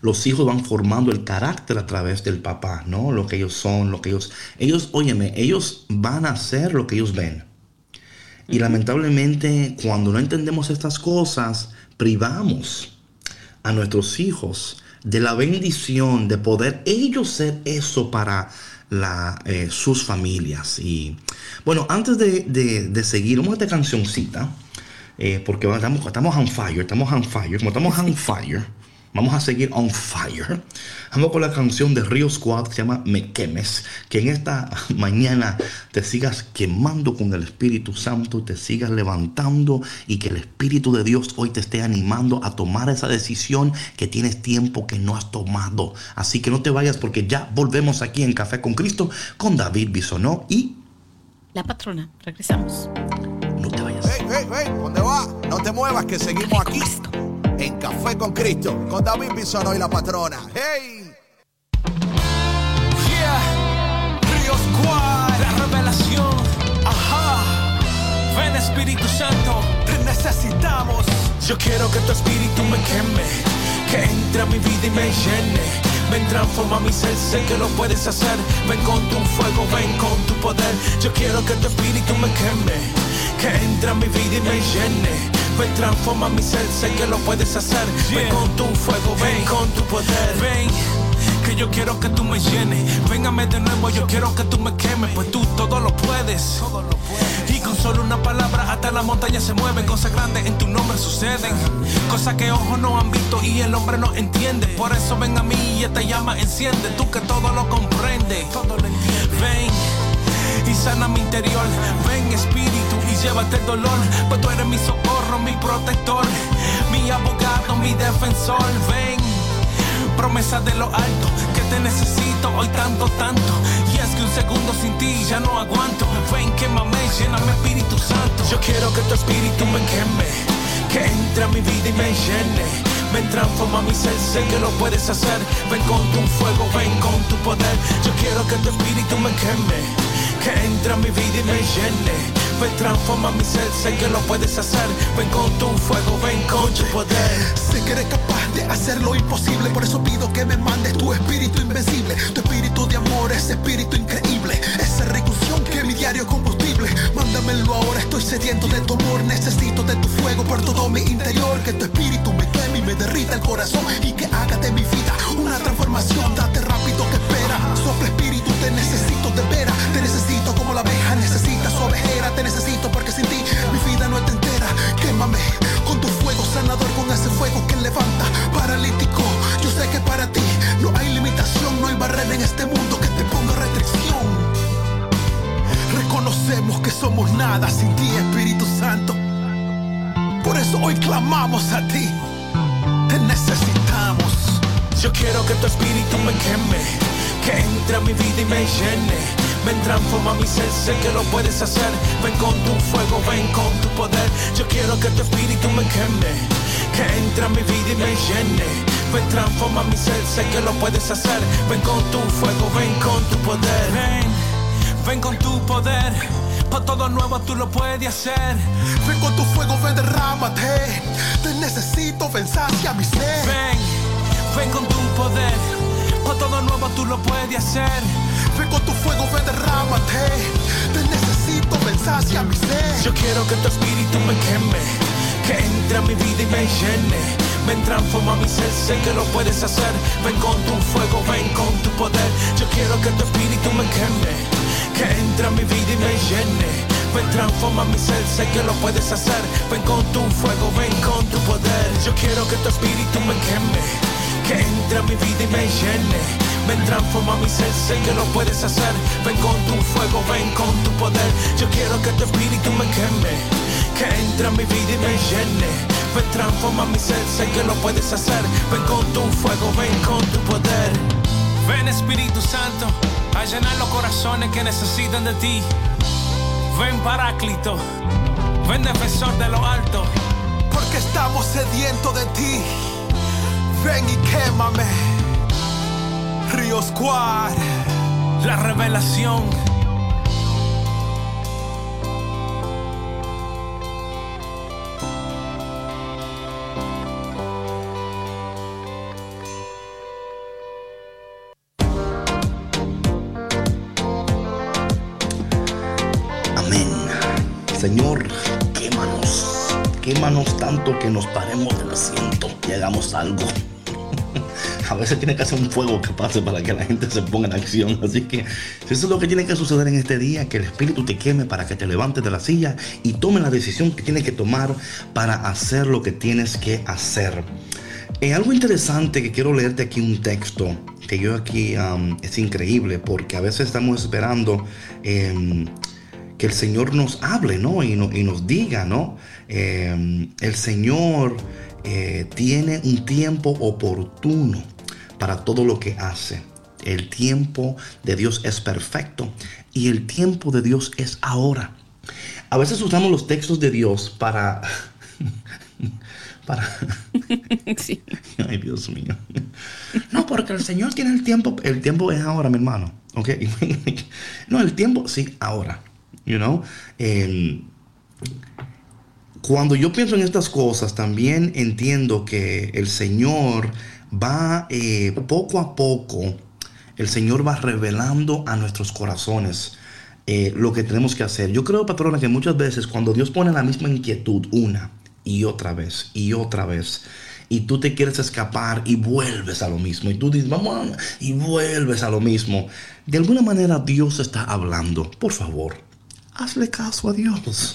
los hijos van formando el carácter a través del papá, ¿no? Lo que ellos son, lo que ellos, ellos, óyeme, ellos van a hacer lo que ellos ven. Y lamentablemente cuando no entendemos estas cosas, privamos a nuestros hijos de la bendición de poder ellos ser eso para la, eh, sus familias. Y bueno, antes de, de, de seguir, vamos a esta cancioncita, eh, porque estamos, estamos on fire, estamos on fire, como estamos on fire. Vamos a seguir on fire. Vamos con la canción de Río Squad que se llama Me Quemes. Que en esta *laughs* mañana te sigas quemando con el Espíritu Santo, te sigas levantando y que el Espíritu de Dios hoy te esté animando a tomar esa decisión que tienes tiempo que no has tomado. Así que no te vayas porque ya volvemos aquí en Café con Cristo con David Bisonó y la patrona. Regresamos. No te vayas. Hey, hey, hey, ¿dónde va? No te muevas que seguimos aquí en Café con Cristo, con David Bisono y la patrona. ¡Hey! Yeah, Río Squad, la revelación. Ajá, ven Espíritu Santo, te necesitamos. Yo quiero que tu espíritu me queme, que entre a mi vida y me llene. Ven, transforma mi ser, sé que lo puedes hacer. Ven con tu fuego, ven con tu poder. Yo quiero que tu espíritu me queme, que entre a mi vida y me llene Ven, transforma mi ser, sé que lo puedes hacer. Ven con tu fuego, ven con tu poder. Ven que yo quiero que tú me llenes. Véngame de nuevo, yo quiero que tú me quemes, pues tú todo lo puedes. Y con solo una palabra hasta la montaña se mueven, cosas grandes en tu nombre suceden, cosas que ojos no han visto y el hombre no entiende. Por eso ven a mí y esta llama enciende, tú que todo lo comprendes. Ven y sana mi interior. Ven espíritu y llévate el dolor, pues tú eres mi socorro, mi protector, mi abogado, mi defensor. Ven promesa de lo alto, que te necesito hoy tanto, tanto. Y es que un segundo sin ti ya no aguanto. Ven, quémame, lléname Espíritu Santo. Yo quiero que tu espíritu me queme, que entre a mi vida y me llene. Ven, transforma mi ser, sé que lo puedes hacer. Ven con tu fuego, ven con tu poder. Yo quiero que tu espíritu me queme, que entre a mi vida y me llene. Ven, transforma mi ser, sé que lo puedes hacer. Ven con tu fuego, ven con tu poder. Sé que eres capaz de hacer lo imposible, por eso pido que me mandes tu espíritu invencible. Tu espíritu de amor, ese espíritu increíble, esa recusión que es mi diario combustible. Mándamelo ahora, estoy sediento de tu amor, necesito de tu fuego por todo mi interior. Que tu espíritu me queme y me derrita el corazón y que haga de mi vida una transformación. Date rápido que espera, sopla espíritu, te necesito de veras, la abeja necesita su ovejera, te necesito porque sin ti mi vida no está entera. Quémame con tu fuego sanador, con ese fuego que levanta paralítico. Yo sé que para ti no hay limitación, no hay barrera en este mundo que te ponga restricción. Reconocemos que somos nada sin ti, Espíritu Santo. Por eso hoy clamamos a ti. Te necesitamos. Yo quiero que tu espíritu me queme, que entre a mi vida y me llene. Ven, transforma mi ser, sé que lo puedes hacer. Ven con tu fuego, ven con tu poder. Yo quiero que tu espíritu me queme, que entre a mi vida y me llene. Ven, transforma mi ser, sé que lo puedes hacer. Ven con tu fuego, ven con tu poder. Ven, ven con tu poder. Pa' todo nuevo tú lo puedes hacer. Ven con tu fuego, ven, derrámate. Te necesito, ven, sacia mi ser. Ven, ven con tu poder. Todo nuevo tú lo puedes hacer. Ven con tu fuego, ven, derrámate. Te necesito, ven, sacia mi ser. Yo quiero que tu espíritu me queme, que entre a mi vida y me llene. Ven, transforma mi ser, sé que lo puedes hacer. Ven con tu fuego, ven con tu poder. Yo quiero que tu espíritu me queme, que entre a mi vida y me llene. Ven, transforma mi ser, sé que lo puedes hacer. Ven con tu fuego, ven con tu poder. Yo quiero que tu espíritu me queme, que entre a mi vida y me llene. Ven, transforma mi ser, sé que lo puedes hacer. Ven con tu fuego, ven con tu poder. Yo quiero que tu espíritu me queme, que entre a mi vida y me llene. Ven, transforma mi ser, sé que lo puedes hacer. Ven con tu fuego, ven con tu poder. Ven Espíritu Santo, a llenar los corazones que necesitan de ti. Ven Paráclito, ven defensor de lo alto. Porque estamos sedientos de ti. Ven y quémame. Río Squad. La revelación. Amén. Señor, quémanos. Quémanos tanto que nos paremos del asiento y hagamos algo. A veces tiene que hacer un fuego que pase para que la gente se ponga en acción. Así que eso es lo que tiene que suceder en este día, que el Espíritu te queme para que te levantes de la silla y tome la decisión que tienes que tomar para hacer lo que tienes que hacer. Eh, algo interesante que quiero leerte aquí un texto que yo aquí es increíble porque a veces estamos esperando em, que el Señor nos hable, ¿no? Y, no- y nos diga, ¿no? Eh, el Señor eh, tiene un tiempo oportuno para todo lo que hace. El tiempo de Dios es perfecto y el tiempo de Dios es ahora. A veces usamos los textos de Dios para... *laughs* para... *laughs* Sí. *laughs* Ay, Dios mío. No, porque el Señor tiene el tiempo. El tiempo es ahora, mi hermano. ¿Ok? No, el tiempo, sí, ahora. You know? Cuando yo pienso en estas cosas, también entiendo que el Señor va eh, poco a poco, el Señor va revelando a nuestros corazones eh, lo que tenemos que hacer. Yo creo, patrona, que muchas veces cuando Dios pone la misma inquietud, una y otra vez y otra vez. Y tú te quieres escapar y vuelves a lo mismo. Y tú dices, vamos, y vuelves a lo mismo. De alguna manera Dios está hablando. Por favor, hazle caso a Dios.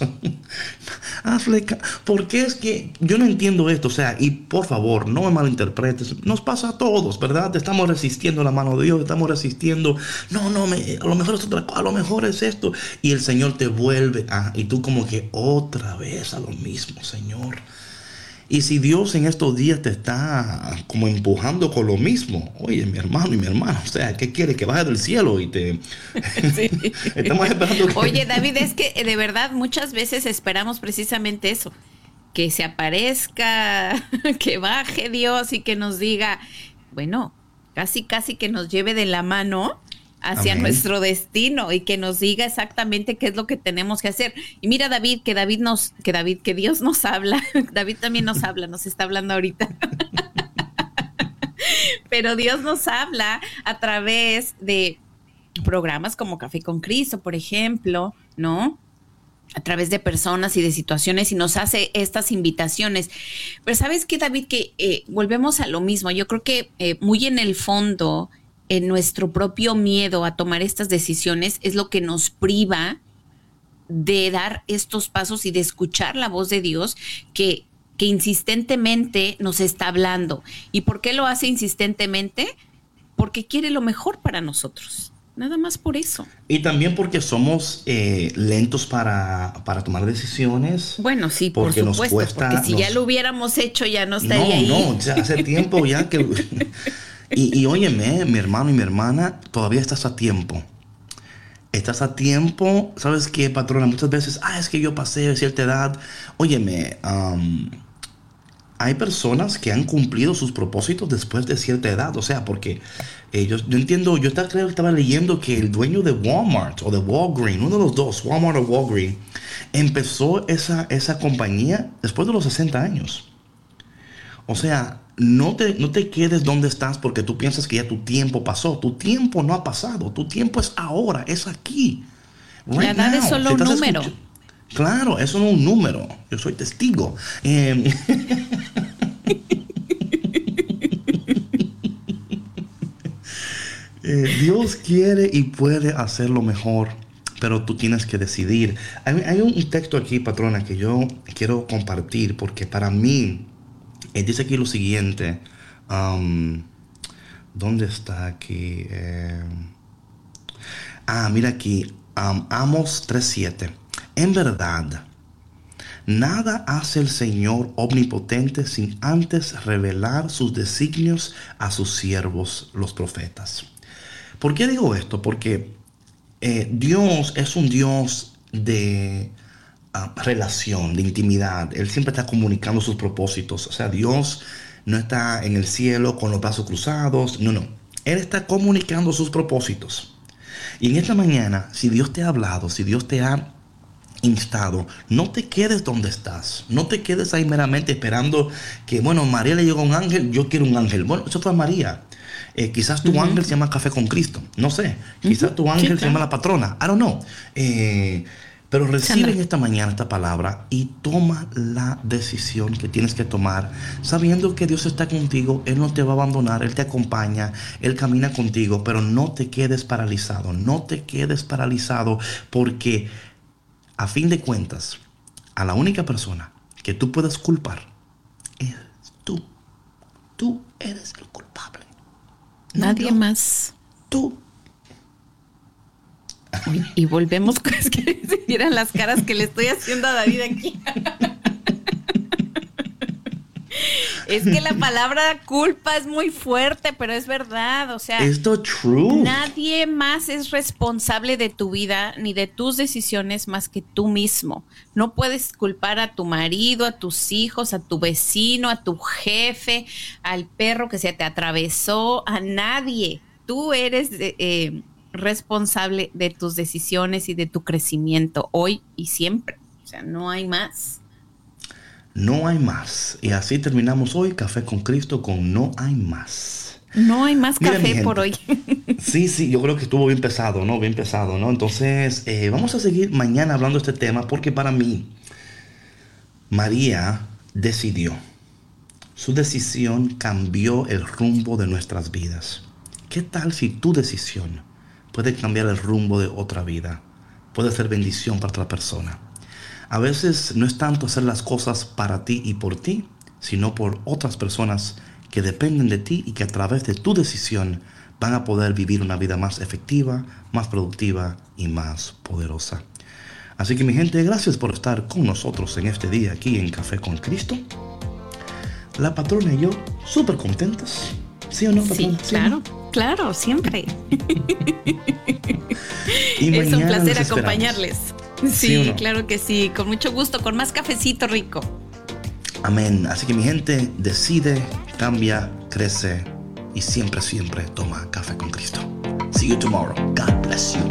*laughs* hazle caso. Porque es que yo no entiendo esto. O sea, y por favor, no me malinterpretes. Nos pasa a todos, ¿verdad? Estamos resistiendo la mano de Dios. Estamos resistiendo. No, no, me, a lo mejor es otra cosa. A lo mejor es esto. Y el Señor te vuelve a. Y tú como que otra vez a lo mismo, Señor. Y si Dios en estos días te está como empujando con lo mismo, oye, mi hermano y mi hermana, o sea, ¿qué quiere? Que baje del cielo y te... *laughs* *laughs* Estamos esperando Oye, David, es que de verdad muchas veces esperamos precisamente eso, que se aparezca, *laughs* que baje Dios y que nos diga, bueno, casi, casi que nos lleve de la mano hacia nuestro destino y que nos diga exactamente qué es lo que tenemos que hacer. Y mira David, que David nos, que David, que Dios nos habla, *laughs* David también nos habla, nos está hablando ahorita. *laughs* Pero Dios nos habla a través de programas como Café con Cristo, por ejemplo, ¿no? a través de personas y de situaciones y nos hace estas invitaciones. Pero sabes que, David, que eh, volvemos a lo mismo. Yo creo que eh, muy en el fondo en nuestro propio miedo a tomar estas decisiones es lo que nos priva de dar estos pasos y de escuchar la voz de Dios que, que insistentemente nos está hablando. ¿Y por qué lo hace insistentemente? Porque quiere lo mejor para nosotros. Nada más por eso. Y también porque somos eh, lentos para, tomar decisiones. Bueno, sí, por supuesto. porque si ya lo hubiéramos hecho, ya no estaría ahí. No, no, ya hace tiempo ya que *laughs* *laughs* Y, y óyeme, mi hermano y mi hermana, todavía estás a tiempo. Estás a tiempo, ¿sabes qué, patrona? Muchas veces, ah, es que yo pasé de cierta edad. Óyeme, hay personas que han cumplido sus propósitos después de cierta edad. O sea, porque ellos, yo entiendo, yo estaba, creo estaba leyendo que el dueño de Walmart o de Walgreens, uno de los dos, Walmart o Walgreens, empezó esa, esa compañía después de los 60 años. O sea, no te, no te quedes donde estás porque tú piensas que ya tu tiempo pasó. Tu tiempo no ha pasado. Tu tiempo es ahora, es aquí. la edad es solo un número. Claro, eso no es un número. Yo soy testigo. Em, *laughs* eh, Dios quiere y puede hacerlo mejor, pero tú tienes que decidir. Hay, hay un texto aquí, patrona, que yo quiero compartir porque para mí dice aquí lo siguiente. Um, ¿Dónde está aquí? Eh, ah, mira aquí. Um, Amos 3.7. En verdad, nada hace el Señor omnipotente sin antes revelar sus designios a sus siervos, los profetas. ¿Por qué digo esto? Porque eh, Dios es un Dios de relación, de intimidad. Él siempre está comunicando sus propósitos. O sea, Dios no está en el cielo con los brazos cruzados. No, no. Él está comunicando sus propósitos. Y en esta mañana, si Dios te ha hablado, si Dios te ha instado, no te quedes donde estás. No te quedes ahí meramente esperando que, bueno, María le llegó un ángel, yo quiero un ángel. Bueno, eso fue a María. Eh, quizás tu ángel se llama Café con Cristo. No sé. Quizás tu ángel se llama la patrona. I don't know. Eh, pero recibe en esta mañana esta palabra y toma la decisión que tienes que tomar, sabiendo que Dios está contigo, Él no te va a abandonar, Él te acompaña, Él camina contigo, pero no te quedes paralizado, no te quedes paralizado porque a fin de cuentas, a la única persona que tú puedes culpar es tú. Tú eres el culpable. Nadie más. Tú y volvemos, *laughs* es que se miran las caras que le estoy haciendo a David aquí. Es que la palabra culpa es muy fuerte, pero es verdad. O sea, nadie más es responsable de tu vida ni de tus decisiones más que tú mismo. No puedes culpar a tu marido, a tus hijos, a tu vecino, a tu jefe, al perro que se te atravesó, a nadie. Tú eres eh, responsable de tus decisiones y de tu crecimiento hoy y siempre. O sea, no hay más. No hay más. Y así terminamos hoy Café con Cristo con No hay más. No hay más café por hoy. *laughs* sí, sí, yo creo que estuvo bien pesado, ¿no? Bien pesado, ¿no? Entonces, eh, vamos a seguir mañana hablando de este tema porque para mí, María decidió. Su decisión cambió el rumbo de nuestras vidas. ¿Qué tal si tu decisión puede cambiar el rumbo de otra vida? Puede ser bendición para otra persona. A veces no es tanto hacer las cosas para ti y por ti, sino por otras personas que dependen de ti y que a través de tu decisión van a poder vivir una vida más efectiva, más productiva y más poderosa. Así que mi gente, gracias por estar con nosotros en este día aquí en Café con Cristo la patrona y yo súper contentos. ¿Sí o no, patrona? Sí, claro, claro, siempre. es un placer acompañarles. Sí, claro que sí, con mucho gusto, con más cafecito rico. Amén. Así que mi gente decide, cambia, crece y siempre, siempre toma café con Cristo. See you tomorrow. God bless you.